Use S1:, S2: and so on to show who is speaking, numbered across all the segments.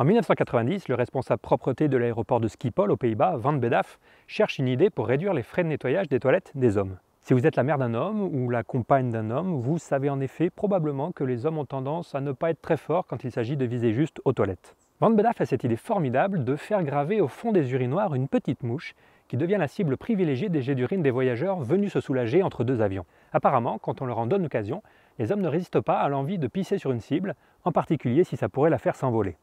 S1: En 1990, le responsable propreté de l'aéroport de Schiphol aux Pays-Bas, Van Bedaf, cherche une idée pour réduire les frais de nettoyage des toilettes des hommes. Si vous êtes la mère d'un homme ou la compagne d'un homme, vous savez en effet probablement que les hommes ont tendance à ne pas être très forts quand il s'agit de viser juste aux toilettes. Van Bedaf a cette idée formidable de faire graver au fond des urinoirs une petite mouche qui devient la cible privilégiée des jets d'urine des voyageurs venus se soulager entre deux avions. Apparemment, quand on leur en donne l'occasion, les hommes ne résistent pas à l'envie de pisser sur une cible, en particulier si ça pourrait la faire s'envoler.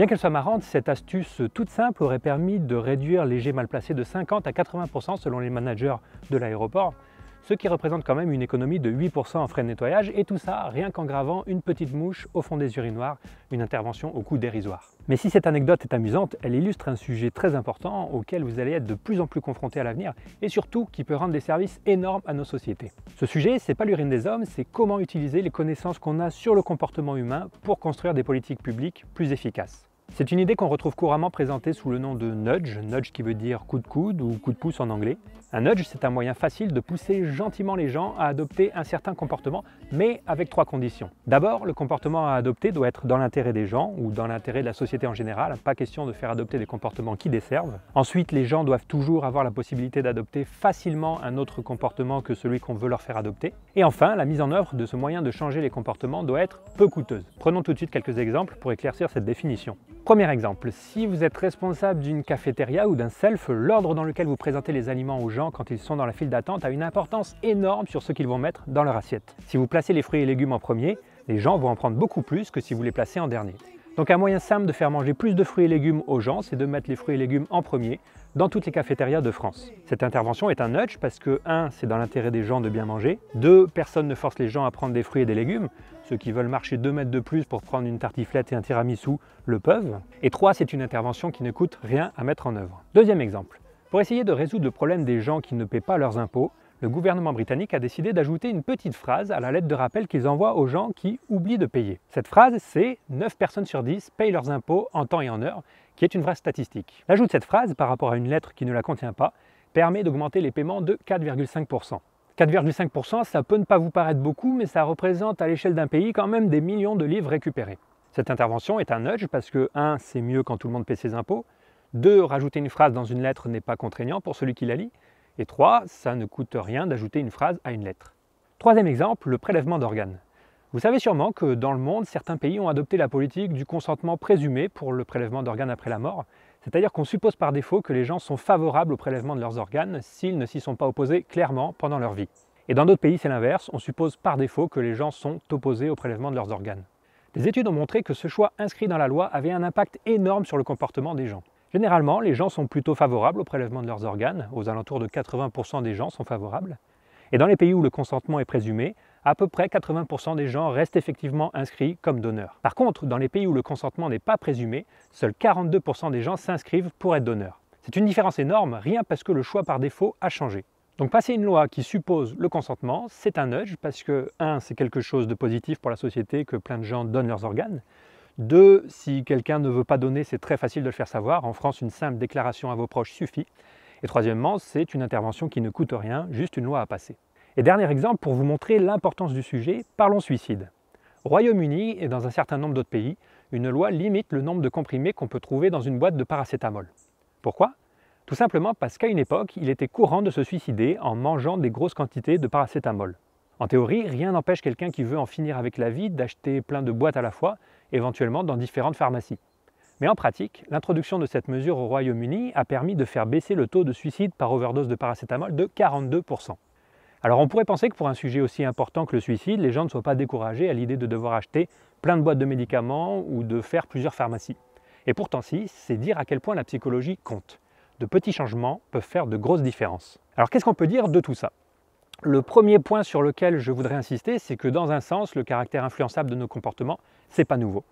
S1: Bien qu'elle soit marrante, cette astuce toute simple aurait permis de réduire les jets mal placés de 50 à 80% selon les managers de l'aéroport, ce qui représente quand même une économie de 8% en frais de nettoyage, et tout ça rien qu'en gravant une petite mouche au fond des urinoirs, une intervention au coût dérisoire. Mais si cette anecdote est amusante, elle illustre un sujet très important auquel vous allez être de plus en plus confronté à l'avenir, et surtout qui peut rendre des services énormes à nos sociétés. Ce sujet, c'est pas l'urine des hommes, c'est comment utiliser les connaissances qu'on a sur le comportement humain pour construire des politiques publiques plus efficaces. C'est une idée qu'on retrouve couramment présentée sous le nom de nudge, nudge qui veut dire coup de coude ou coup de pouce en anglais. Un nudge, c'est un moyen facile de pousser gentiment les gens à adopter un certain comportement, mais avec trois conditions. D'abord, le comportement à adopter doit être dans l'intérêt des gens ou dans l'intérêt de la société en général, pas question de faire adopter des comportements qui desservent. Ensuite, les gens doivent toujours avoir la possibilité d'adopter facilement un autre comportement que celui qu'on veut leur faire adopter. Et enfin, la mise en œuvre de ce moyen de changer les comportements doit être peu coûteuse. Prenons tout de suite quelques exemples pour éclaircir cette définition. Premier exemple, si vous êtes responsable d'une cafétéria ou d'un self, l'ordre dans lequel vous présentez les aliments aux gens quand ils sont dans la file d'attente a une importance énorme sur ce qu'ils vont mettre dans leur assiette. Si vous placez les fruits et légumes en premier, les gens vont en prendre beaucoup plus que si vous les placez en dernier. Donc un moyen simple de faire manger plus de fruits et légumes aux gens, c'est de mettre les fruits et légumes en premier dans toutes les cafétérias de France. Cette intervention est un nudge parce que 1. c'est dans l'intérêt des gens de bien manger, 2. personne ne force les gens à prendre des fruits et des légumes, ceux qui veulent marcher 2 mètres de plus pour prendre une tartiflette et un tiramisu le peuvent, et 3. c'est une intervention qui ne coûte rien à mettre en œuvre. Deuxième exemple, pour essayer de résoudre le problème des gens qui ne paient pas leurs impôts, le gouvernement britannique a décidé d'ajouter une petite phrase à la lettre de rappel qu'ils envoient aux gens qui oublient de payer. Cette phrase, c'est 9 personnes sur 10 payent leurs impôts en temps et en heure, qui est une vraie statistique. L'ajout de cette phrase par rapport à une lettre qui ne la contient pas permet d'augmenter les paiements de 4,5%. 4,5%, ça peut ne pas vous paraître beaucoup, mais ça représente à l'échelle d'un pays quand même des millions de livres récupérés. Cette intervention est un nudge parce que 1. c'est mieux quand tout le monde paie ses impôts, 2. rajouter une phrase dans une lettre n'est pas contraignant pour celui qui la lit, et 3. ça ne coûte rien d'ajouter une phrase à une lettre. Troisième exemple, le prélèvement d'organes. Vous savez sûrement que dans le monde, certains pays ont adopté la politique du consentement présumé pour le prélèvement d'organes après la mort, c'est-à-dire qu'on suppose par défaut que les gens sont favorables au prélèvement de leurs organes s'ils ne s'y sont pas opposés clairement pendant leur vie. Et dans d'autres pays, c'est l'inverse, on suppose par défaut que les gens sont opposés au prélèvement de leurs organes. Des études ont montré que ce choix inscrit dans la loi avait un impact énorme sur le comportement des gens. Généralement, les gens sont plutôt favorables au prélèvement de leurs organes, aux alentours de 80% des gens sont favorables. Et dans les pays où le consentement est présumé, à peu près 80% des gens restent effectivement inscrits comme donneurs. Par contre, dans les pays où le consentement n'est pas présumé, seuls 42% des gens s'inscrivent pour être donneurs. C'est une différence énorme, rien parce que le choix par défaut a changé. Donc passer une loi qui suppose le consentement, c'est un nudge parce que, un, c'est quelque chose de positif pour la société que plein de gens donnent leurs organes. Deux, si quelqu'un ne veut pas donner, c'est très facile de le faire savoir. En France, une simple déclaration à vos proches suffit. Et troisièmement, c'est une intervention qui ne coûte rien, juste une loi à passer. Et dernier exemple pour vous montrer l'importance du sujet, parlons suicide. Au Royaume-Uni et dans un certain nombre d'autres pays, une loi limite le nombre de comprimés qu'on peut trouver dans une boîte de paracétamol. Pourquoi? Tout simplement parce qu'à une époque, il était courant de se suicider en mangeant des grosses quantités de paracétamol. En théorie, rien n'empêche quelqu'un qui veut en finir avec la vie d'acheter plein de boîtes à la fois, éventuellement dans différentes pharmacies. Mais en pratique, l'introduction de cette mesure au Royaume-Uni a permis de faire baisser le taux de suicide par overdose de paracétamol de 42%. Alors on pourrait penser que pour un sujet aussi important que le suicide, les gens ne soient pas découragés à l'idée de devoir acheter plein de boîtes de médicaments ou de faire plusieurs pharmacies. Et pourtant si, c'est dire à quel point la psychologie compte. De petits changements peuvent faire de grosses différences. Alors qu'est-ce qu'on peut dire de tout ça? Le premier point sur lequel je voudrais insister, c'est que dans un sens, le caractère influençable de nos comportements, c'est pas nouveau.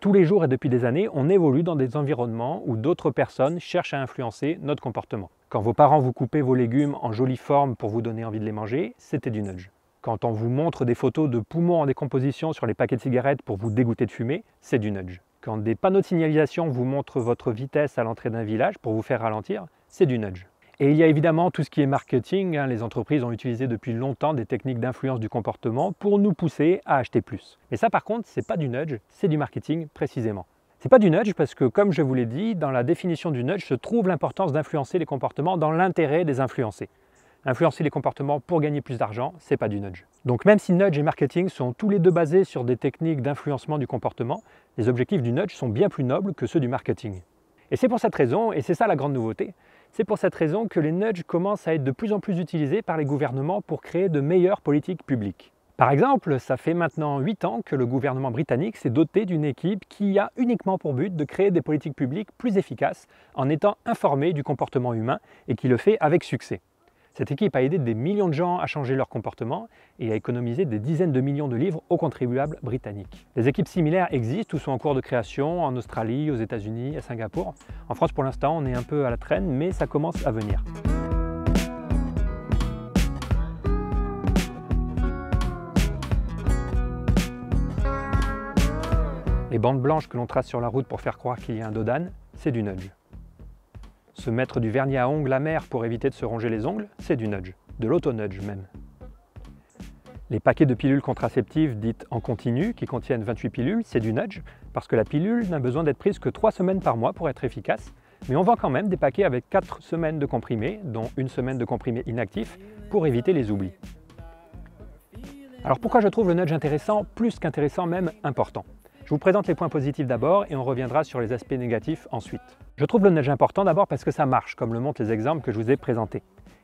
S1: Tous les jours et depuis des années, on évolue dans des environnements où d'autres personnes cherchent à influencer notre comportement. Quand vos parents vous coupaient vos légumes en jolie forme pour vous donner envie de les manger, c'était du nudge. Quand on vous montre des photos de poumons en décomposition sur les paquets de cigarettes pour vous dégoûter de fumer, c'est du nudge. Quand des panneaux de signalisation vous montrent votre vitesse à l'entrée d'un village pour vous faire ralentir, c'est du nudge. Et il y a évidemment tout ce qui est marketing. Hein. Les entreprises ont utilisé depuis longtemps des techniques d'influence du comportement pour nous pousser à acheter plus. Mais ça par contre, c'est pas du nudge, c'est du marketing précisément. C'est pas du nudge parce que, comme je vous l'ai dit, dans la définition du nudge se trouve l'importance d'influencer les comportements dans l'intérêt des influencés. Influencer les comportements pour gagner plus d'argent, c'est pas du nudge. Donc même si nudge et marketing sont tous les deux basés sur des techniques d'influencement du comportement, les objectifs du nudge sont bien plus nobles que ceux du marketing. Et c'est pour cette raison, et c'est ça la grande nouveauté, c'est pour cette raison que les nudges commencent à être de plus en plus utilisés par les gouvernements pour créer de meilleures politiques publiques. Par exemple, ça fait maintenant 8 ans que le gouvernement britannique s'est doté d'une équipe qui a uniquement pour but de créer des politiques publiques plus efficaces en étant informé du comportement humain et qui le fait avec succès. Cette équipe a aidé des millions de gens à changer leur comportement et a économisé des dizaines de millions de livres aux contribuables britanniques. Des équipes similaires existent ou sont en cours de création en Australie, aux États-Unis, à Singapour. En France, pour l'instant, on est un peu à la traîne, mais ça commence à venir. Les bandes blanches que l'on trace sur la route pour faire croire qu'il y a un dodan, c'est du nudge. Se mettre du vernis à ongles amer pour éviter de se ronger les ongles, c'est du nudge, de l'auto-nudge même. Les paquets de pilules contraceptives dites en continu, qui contiennent 28 pilules, c'est du nudge, parce que la pilule n'a besoin d'être prise que 3 semaines par mois pour être efficace, mais on vend quand même des paquets avec 4 semaines de comprimés, dont une semaine de comprimés inactifs, pour éviter les oublis. Alors pourquoi je trouve le nudge intéressant, plus qu'intéressant même important? Je vous présente les points positifs d'abord et on reviendra sur les aspects négatifs ensuite. Je trouve le nudge important d'abord parce que ça marche, comme le montrent les exemples que je vous ai présentés.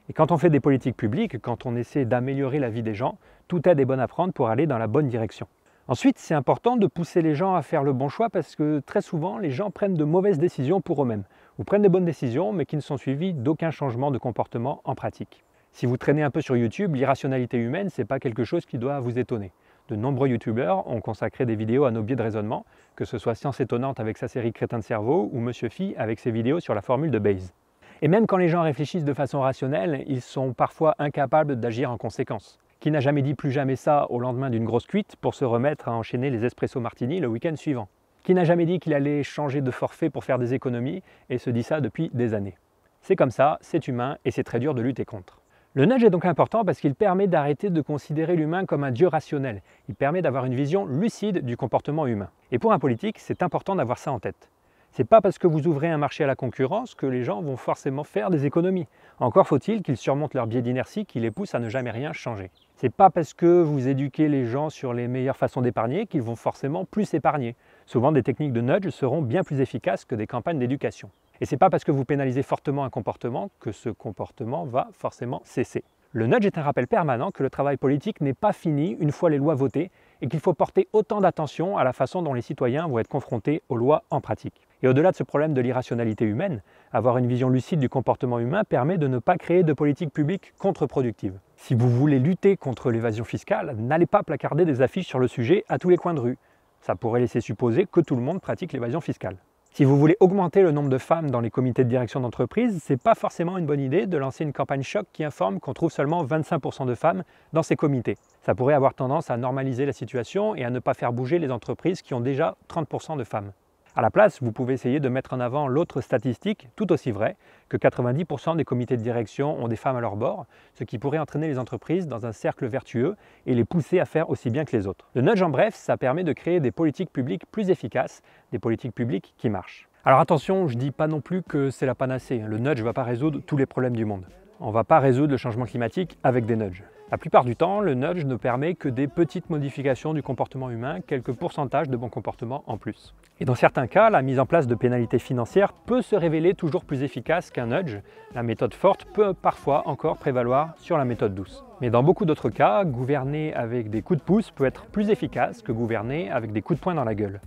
S1: Et quand on fait des politiques publiques, quand on essaie d'améliorer la vie des gens, tout aide est bon à prendre pour aller dans la bonne direction. Ensuite, c'est important de pousser les gens à faire le bon choix parce que très souvent, les gens prennent de mauvaises décisions pour eux-mêmes, ou prennent de bonnes décisions mais qui ne sont suivies d'aucun changement de comportement en pratique. Si vous traînez un peu sur YouTube, l'irrationalité humaine, ce n'est pas quelque chose qui doit vous étonner. De nombreux youtubeurs ont consacré des vidéos à nos biais de raisonnement, que ce soit Science étonnante avec sa série Crétin de cerveau ou Monsieur Phi avec ses vidéos sur la formule de Bayes. Et même quand les gens réfléchissent de façon rationnelle, ils sont parfois incapables d'agir en conséquence. Qui n'a jamais dit plus jamais ça au lendemain d'une grosse cuite pour se remettre à enchaîner les espresso martini le week-end suivant Qui n'a jamais dit qu'il allait changer de forfait pour faire des économies et se dit ça depuis des années C'est comme ça, c'est humain et c'est très dur de lutter contre. Le nudge est donc important parce qu'il permet d'arrêter de considérer l'humain comme un dieu rationnel. Il permet d'avoir une vision lucide du comportement humain. Et pour un politique, c'est important d'avoir ça en tête. C'est pas parce que vous ouvrez un marché à la concurrence que les gens vont forcément faire des économies. Encore faut-il qu'ils surmontent leur biais d'inertie qui les pousse à ne jamais rien changer. C'est pas parce que vous éduquez les gens sur les meilleures façons d'épargner qu'ils vont forcément plus épargner. Souvent, des techniques de nudge seront bien plus efficaces que des campagnes d'éducation. Et ce n'est pas parce que vous pénalisez fortement un comportement que ce comportement va forcément cesser. Le nudge est un rappel permanent que le travail politique n'est pas fini une fois les lois votées et qu'il faut porter autant d'attention à la façon dont les citoyens vont être confrontés aux lois en pratique. Et au-delà de ce problème de l'irrationalité humaine, avoir une vision lucide du comportement humain permet de ne pas créer de politique publique contre-productive. Si vous voulez lutter contre l'évasion fiscale, n'allez pas placarder des affiches sur le sujet à tous les coins de rue. Ça pourrait laisser supposer que tout le monde pratique l'évasion fiscale. Si vous voulez augmenter le nombre de femmes dans les comités de direction d'entreprise, ce n'est pas forcément une bonne idée de lancer une campagne choc qui informe qu'on trouve seulement 25% de femmes dans ces comités. Ça pourrait avoir tendance à normaliser la situation et à ne pas faire bouger les entreprises qui ont déjà 30% de femmes. À la place, vous pouvez essayer de mettre en avant l'autre statistique, tout aussi vraie, que 90% des comités de direction ont des femmes à leur bord, ce qui pourrait entraîner les entreprises dans un cercle vertueux et les pousser à faire aussi bien que les autres. Le nudge en bref, ça permet de créer des politiques publiques plus efficaces, des politiques publiques qui marchent. Alors attention, je ne dis pas non plus que c'est la panacée. Le nudge ne va pas résoudre tous les problèmes du monde. On ne va pas résoudre le changement climatique avec des nudges. La plupart du temps, le nudge ne permet que des petites modifications du comportement humain, quelques pourcentages de bon comportement en plus. Et dans certains cas, la mise en place de pénalités financières peut se révéler toujours plus efficace qu'un nudge. La méthode forte peut parfois encore prévaloir sur la méthode douce. Mais dans beaucoup d'autres cas, gouverner avec des coups de pouce peut être plus efficace que gouverner avec des coups de poing dans la gueule.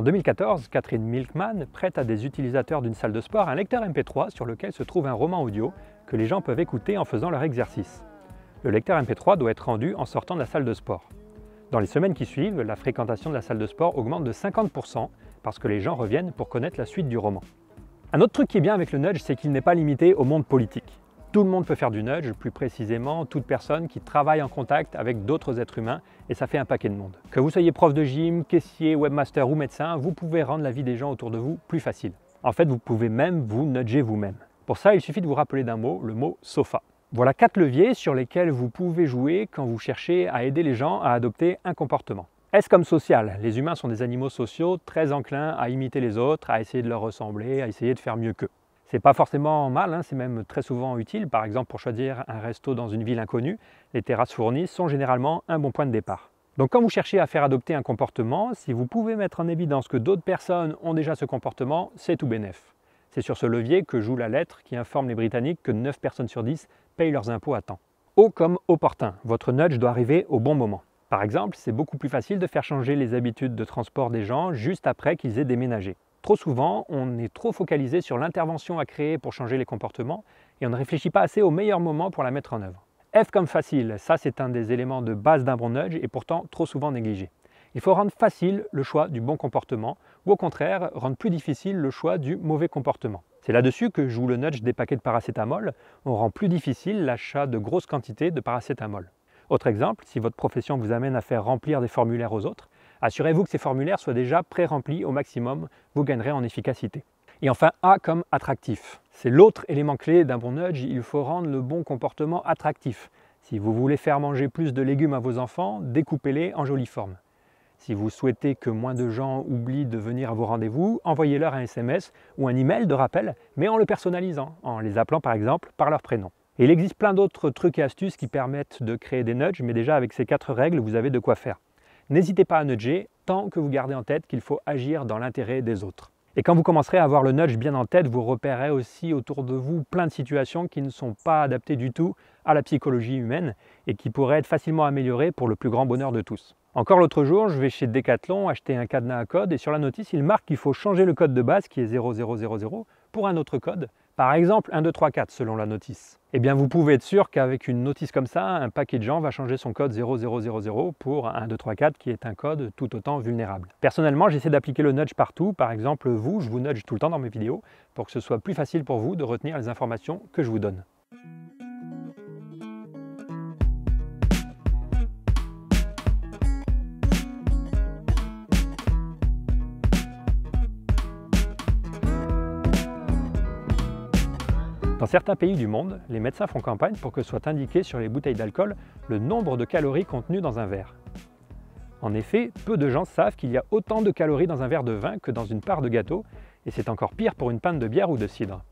S1: En 2014, Catherine Milkman prête à des utilisateurs d'une salle de sport un lecteur MP3 sur lequel se trouve un roman audio que les gens peuvent écouter en faisant leur exercice. Le lecteur MP3 doit être rendu en sortant de la salle de sport. Dans les semaines qui suivent, la fréquentation de la salle de sport augmente de 50% parce que les gens reviennent pour connaître la suite du roman. Un autre truc qui est bien avec le nudge, c'est qu'il n'est pas limité au monde politique. Tout le monde peut faire du nudge, plus précisément toute personne qui travaille en contact avec d'autres êtres humains, et ça fait un paquet de monde. Que vous soyez prof de gym, caissier, webmaster ou médecin, vous pouvez rendre la vie des gens autour de vous plus facile. En fait, vous pouvez même vous nudger vous-même. Pour ça, il suffit de vous rappeler d'un mot, le mot sofa. Voilà quatre leviers sur lesquels vous pouvez jouer quand vous cherchez à aider les gens à adopter un comportement. Est-ce comme social? Les humains sont des animaux sociaux très enclins à imiter les autres, à essayer de leur ressembler, à essayer de faire mieux qu'eux. C'est pas forcément mal, hein, c'est même très souvent utile. Par exemple, pour choisir un resto dans une ville inconnue, les terrasses fournies sont généralement un bon point de départ. Donc quand vous cherchez à faire adopter un comportement, si vous pouvez mettre en évidence que d'autres personnes ont déjà ce comportement, c'est tout bénef. C'est sur ce levier que joue la lettre qui informe les Britanniques que 9 personnes sur 10 payent leurs impôts à temps. Haut comme opportun, votre nudge doit arriver au bon moment. Par exemple, c'est beaucoup plus facile de faire changer les habitudes de transport des gens juste après qu'ils aient déménagé. Trop souvent, on est trop focalisé sur l'intervention à créer pour changer les comportements et on ne réfléchit pas assez au meilleur moment pour la mettre en œuvre. F comme facile, ça c'est un des éléments de base d'un bon nudge et pourtant trop souvent négligé. Il faut rendre facile le choix du bon comportement ou au contraire rendre plus difficile le choix du mauvais comportement. C'est là-dessus que joue le nudge des paquets de paracétamol. On rend plus difficile l'achat de grosses quantités de paracétamol. Autre exemple, si votre profession vous amène à faire remplir des formulaires aux autres, Assurez-vous que ces formulaires soient déjà pré-remplis au maximum, vous gagnerez en efficacité. Et enfin, A comme attractif. C'est l'autre élément clé d'un bon nudge, il faut rendre le bon comportement attractif. Si vous voulez faire manger plus de légumes à vos enfants, découpez-les en jolie forme. Si vous souhaitez que moins de gens oublient de venir à vos rendez-vous, envoyez-leur un SMS ou un email de rappel, mais en le personnalisant, en les appelant par exemple par leur prénom. Et il existe plein d'autres trucs et astuces qui permettent de créer des nudges, mais déjà avec ces quatre règles, vous avez de quoi faire. N'hésitez pas à nudger tant que vous gardez en tête qu'il faut agir dans l'intérêt des autres. Et quand vous commencerez à avoir le nudge bien en tête, vous repérerez aussi autour de vous plein de situations qui ne sont pas adaptées du tout à la psychologie humaine et qui pourraient être facilement améliorées pour le plus grand bonheur de tous. Encore l'autre jour, je vais chez Decathlon acheter un cadenas à code et sur la notice, il marque qu'il faut changer le code de base qui est 0000 pour un autre code par exemple 1, 2, 3, 4 selon la notice. Eh bien vous pouvez être sûr qu'avec une notice comme ça, un paquet de gens va changer son code 0000 pour 1, 2, 3, 4 qui est un code tout autant vulnérable. Personnellement, j'essaie d'appliquer le nudge partout. Par exemple, vous, je vous nudge tout le temps dans mes vidéos pour que ce soit plus facile pour vous de retenir les informations que je vous donne. Dans certains pays du monde, les médecins font campagne pour que soit indiqué sur les bouteilles d'alcool le nombre de calories contenues dans un verre. En effet, peu de gens savent qu'il y a autant de calories dans un verre de vin que dans une part de gâteau, et c'est encore pire pour une panne de bière ou de cidre.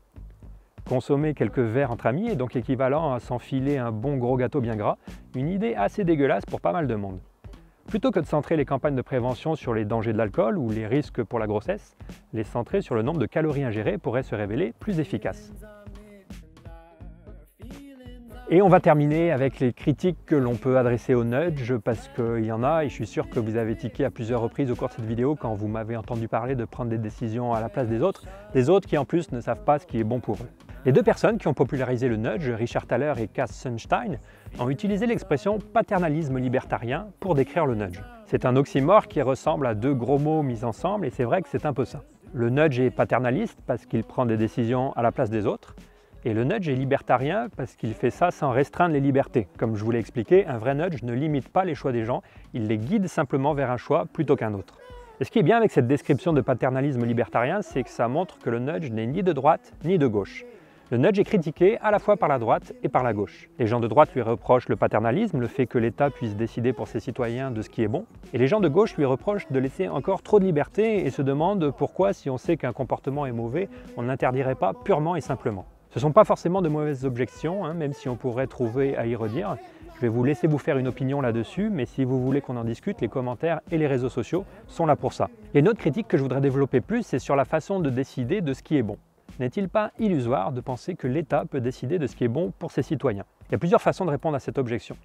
S1: Consommer quelques verres entre amis est donc équivalent à s'enfiler un bon gros gâteau bien gras, une idée assez dégueulasse pour pas mal de monde. Plutôt que de centrer les campagnes de prévention sur les dangers de l'alcool ou les risques pour la grossesse, les centrer sur le nombre de calories ingérées pourrait se révéler plus efficace. Et on va terminer avec les critiques que l'on peut adresser au nudge parce qu'il y en a et je suis sûr que vous avez tiqué à plusieurs reprises au cours de cette vidéo quand vous m'avez entendu parler de prendre des décisions à la place des autres, des autres qui en plus ne savent pas ce qui est bon pour eux. Les deux personnes qui ont popularisé le nudge, Richard Thaler et Cass Sunstein, ont utilisé l'expression paternalisme libertarien pour décrire le nudge. C'est un oxymore qui ressemble à deux gros mots mis ensemble et c'est vrai que c'est un peu ça. Le nudge est paternaliste parce qu'il prend des décisions à la place des autres, et le nudge est libertarien parce qu'il fait ça sans restreindre les libertés. Comme je vous l'ai expliqué, un vrai nudge ne limite pas les choix des gens, il les guide simplement vers un choix plutôt qu'un autre. Et ce qui est bien avec cette description de paternalisme libertarien, c'est que ça montre que le nudge n'est ni de droite ni de gauche. Le nudge est critiqué à la fois par la droite et par la gauche. Les gens de droite lui reprochent le paternalisme, le fait que l'État puisse décider pour ses citoyens de ce qui est bon, et les gens de gauche lui reprochent de laisser encore trop de liberté et se demandent pourquoi, si on sait qu'un comportement est mauvais, on n'interdirait pas purement et simplement. Ce ne sont pas forcément de mauvaises objections, hein, même si on pourrait trouver à y redire. Je vais vous laisser vous faire une opinion là-dessus, mais si vous voulez qu'on en discute, les commentaires et les réseaux sociaux sont là pour ça. Et une autre critique que je voudrais développer plus, c'est sur la façon de décider de ce qui est bon. N'est-il pas illusoire de penser que l'État peut décider de ce qui est bon pour ses citoyens? Il y a plusieurs façons de répondre à cette objection.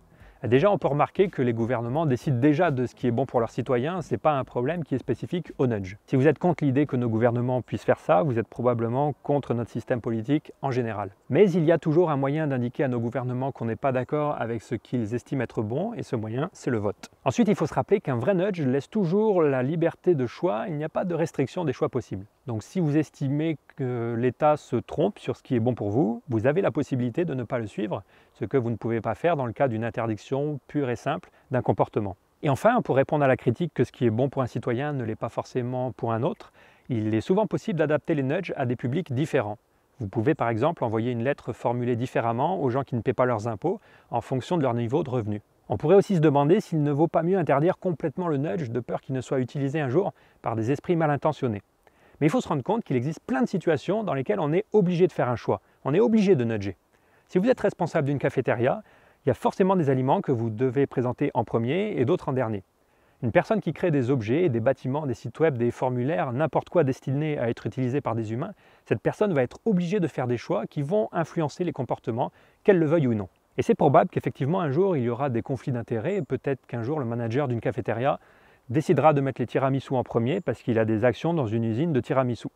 S1: Déjà, on peut remarquer que les gouvernements décident déjà de ce qui est bon pour leurs citoyens, ce n'est pas un problème qui est spécifique au nudge. Si vous êtes contre l'idée que nos gouvernements puissent faire ça, vous êtes probablement contre notre système politique en général. Mais il y a toujours un moyen d'indiquer à nos gouvernements qu'on n'est pas d'accord avec ce qu'ils estiment être bon, et ce moyen, c'est le vote. Ensuite, il faut se rappeler qu'un vrai nudge laisse toujours la liberté de choix, il n'y a pas de restriction des choix possibles. Donc si vous estimez que l'État se trompe sur ce qui est bon pour vous, vous avez la possibilité de ne pas le suivre, ce que vous ne pouvez pas faire dans le cas d'une interdiction pure et simple d'un comportement. Et enfin, pour répondre à la critique que ce qui est bon pour un citoyen ne l'est pas forcément pour un autre, il est souvent possible d'adapter les nudges à des publics différents. Vous pouvez par exemple envoyer une lettre formulée différemment aux gens qui ne paient pas leurs impôts en fonction de leur niveau de revenu. On pourrait aussi se demander s'il ne vaut pas mieux interdire complètement le nudge de peur qu'il ne soit utilisé un jour par des esprits mal intentionnés. Mais il faut se rendre compte qu'il existe plein de situations dans lesquelles on est obligé de faire un choix. On est obligé de nudger. Si vous êtes responsable d'une cafétéria, il y a forcément des aliments que vous devez présenter en premier et d'autres en dernier. Une personne qui crée des objets, des bâtiments, des sites web, des formulaires, n'importe quoi destiné à être utilisé par des humains, cette personne va être obligée de faire des choix qui vont influencer les comportements, qu'elle le veuille ou non. Et c'est probable qu'effectivement un jour il y aura des conflits d'intérêts et peut-être qu'un jour le manager d'une cafétéria décidera de mettre les tiramisu en premier parce qu'il a des actions dans une usine de tiramisu.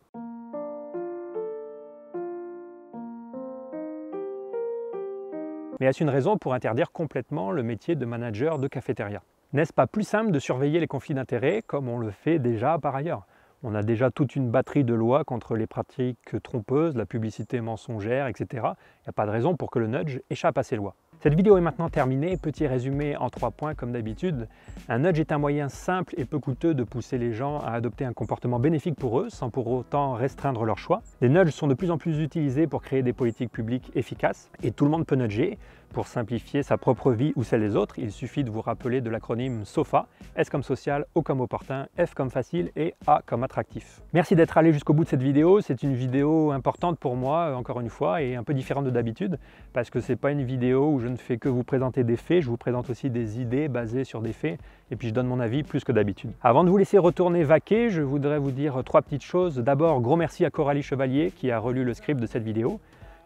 S1: Mais est-ce une raison pour interdire complètement le métier de manager de cafétéria? N'est-ce pas plus simple de surveiller les conflits d'intérêts comme on le fait déjà par ailleurs? On a déjà toute une batterie de lois contre les pratiques trompeuses, la publicité mensongère, etc. Il n'y a pas de raison pour que le nudge échappe à ces lois. Cette vidéo est maintenant terminée. Petit résumé en trois points comme d'habitude. Un nudge est un moyen simple et peu coûteux de pousser les gens à adopter un comportement bénéfique pour eux sans pour autant restreindre leur choix. Les nudges sont de plus en plus utilisés pour créer des politiques publiques efficaces et tout le monde peut nudger. Pour simplifier sa propre vie ou celle des autres, il suffit de vous rappeler de l'acronyme SOFA, S comme social, O comme opportun, F comme facile et A comme attractif. Merci d'être allé jusqu'au bout de cette vidéo. C'est une vidéo importante pour moi, encore une fois, et un peu différente de d'habitude, parce que c'est pas une vidéo où je ne fais que vous présenter des faits, je vous présente aussi des idées basées sur des faits, et puis je donne mon avis plus que d'habitude. Avant de vous laisser retourner vaquer, je voudrais vous dire trois petites choses. D'abord, gros merci à Coralie Chevalier qui a relu le script de cette vidéo.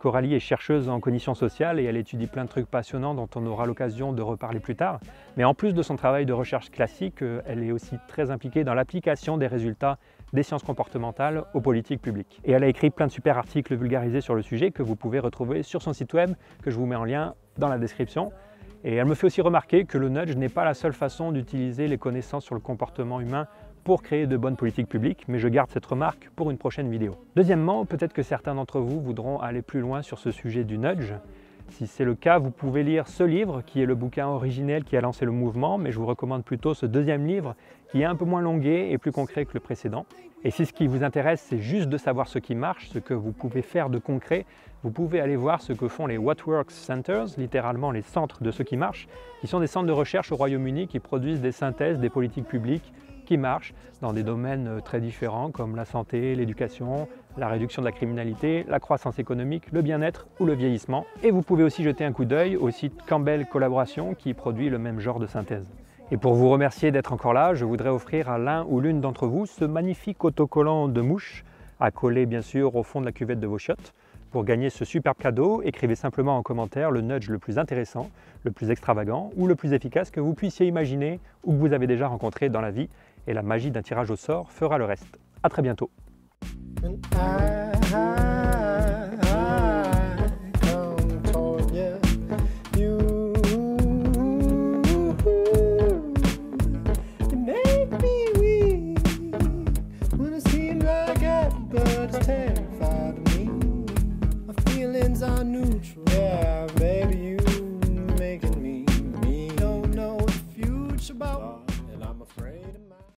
S1: Coralie est chercheuse en cognition sociale et elle étudie plein de trucs passionnants dont on aura l'occasion de reparler plus tard. Mais en plus de son travail de recherche classique, euh, elle est aussi très impliquée dans l'application des résultats des sciences comportementales aux politiques publiques. Et elle a écrit plein de super articles vulgarisés sur le sujet que vous pouvez retrouver sur son site web, que je vous mets en lien dans la description. Et elle me fait aussi remarquer que le nudge n'est pas la seule façon d'utiliser les connaissances sur le comportement humain pour créer de bonnes politiques publiques, mais je garde cette remarque pour une prochaine vidéo. Deuxièmement, peut-être que certains d'entre vous voudront aller plus loin sur ce sujet du nudge. Si c'est le cas, vous pouvez lire ce livre qui est le bouquin originel qui a lancé le mouvement, mais je vous recommande plutôt ce deuxième livre qui est un peu moins longué et plus concret que le précédent. Et si ce qui vous intéresse, c'est juste de savoir ce qui marche, ce que vous pouvez faire de concret, vous pouvez aller voir ce que font les What Works Centers, littéralement les centres de ce qui marche, qui sont des centres de recherche au Royaume-Uni qui produisent des synthèses des politiques publiques qui marchent dans des domaines euh, très différents comme la santé, l'éducation, la réduction de la criminalité, la croissance économique, le bien-être ou le vieillissement. Et vous pouvez aussi jeter un coup d'œil au site Campbell Collaboration qui produit le même genre de synthèse. Et pour vous remercier d'être encore là, je voudrais offrir à l'un ou l'une d'entre vous ce magnifique autocollant de mouche à coller bien sûr au fond de la cuvette de vos chiottes. Pour gagner ce superbe cadeau, écrivez simplement en commentaire le nudge le plus intéressant, le plus extravagant ou le plus efficace que vous puissiez imaginer ou que vous avez déjà rencontré dans la vie et la magie d'un tirage au sort fera le reste. A très bientôt.